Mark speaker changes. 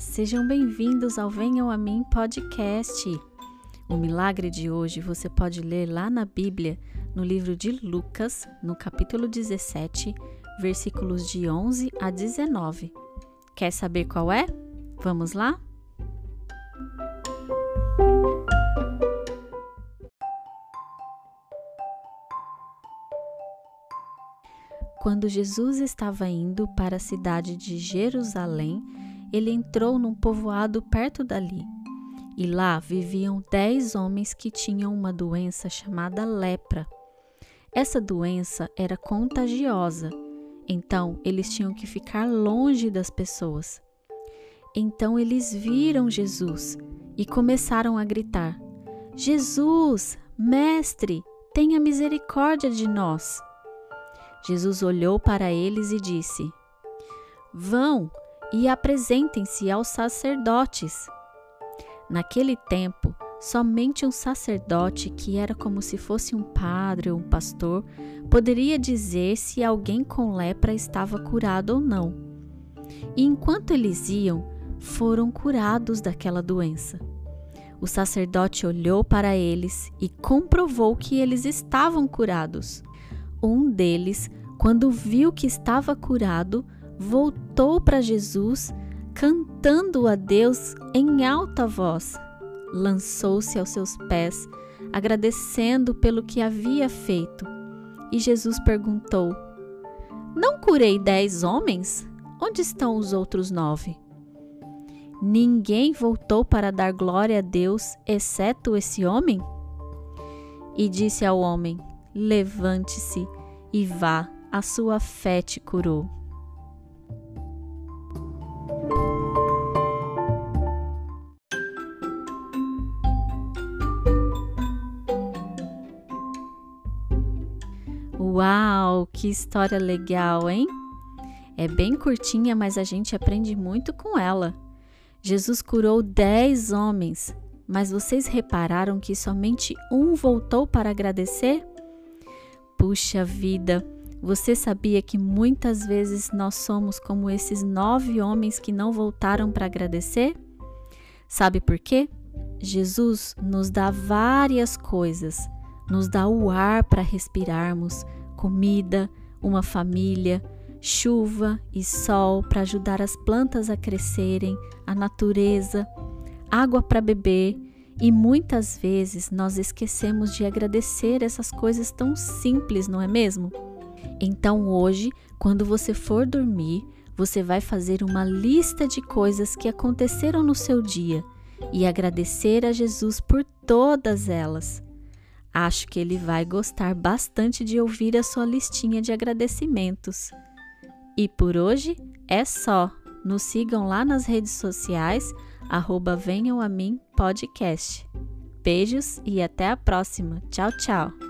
Speaker 1: sejam bem-vindos ao Venham a Mim podcast. O milagre de hoje você pode ler lá na Bíblia, no livro de Lucas, no capítulo 17, versículos de 11 a 19. Quer saber qual é? Vamos lá? Quando Jesus estava indo para a cidade de Jerusalém, ele entrou num povoado perto dali. E lá viviam dez homens que tinham uma doença chamada lepra. Essa doença era contagiosa, então eles tinham que ficar longe das pessoas. Então eles viram Jesus e começaram a gritar: Jesus, Mestre, tenha misericórdia de nós. Jesus olhou para eles e disse: Vão e apresentem-se aos sacerdotes. Naquele tempo, somente um sacerdote, que era como se fosse um padre ou um pastor, poderia dizer se alguém com lepra estava curado ou não. E enquanto eles iam, foram curados daquela doença. O sacerdote olhou para eles e comprovou que eles estavam curados. Um deles, quando viu que estava curado, voltou para Jesus, cantando a Deus em alta voz. Lançou-se aos seus pés, agradecendo pelo que havia feito. E Jesus perguntou: Não curei dez homens? Onde estão os outros nove? Ninguém voltou para dar glória a Deus, exceto esse homem? E disse ao homem: Levante-se e vá, a sua fé te curou. Uau, que história legal, hein? É bem curtinha, mas a gente aprende muito com ela. Jesus curou dez homens, mas vocês repararam que somente um voltou para agradecer? Puxa vida, você sabia que muitas vezes nós somos como esses nove homens que não voltaram para agradecer? Sabe por quê? Jesus nos dá várias coisas, nos dá o ar para respirarmos, comida, uma família, chuva e sol para ajudar as plantas a crescerem, a natureza, água para beber e muitas vezes nós esquecemos de agradecer essas coisas tão simples, não é mesmo? Então hoje, quando você for dormir, você vai fazer uma lista de coisas que aconteceram no seu dia e agradecer a Jesus por todas elas. Acho que ele vai gostar bastante de ouvir a sua listinha de agradecimentos. E por hoje é só. Nos sigam lá nas redes sociais arroba Venham a Mim Podcast. Beijos e até a próxima. Tchau, tchau.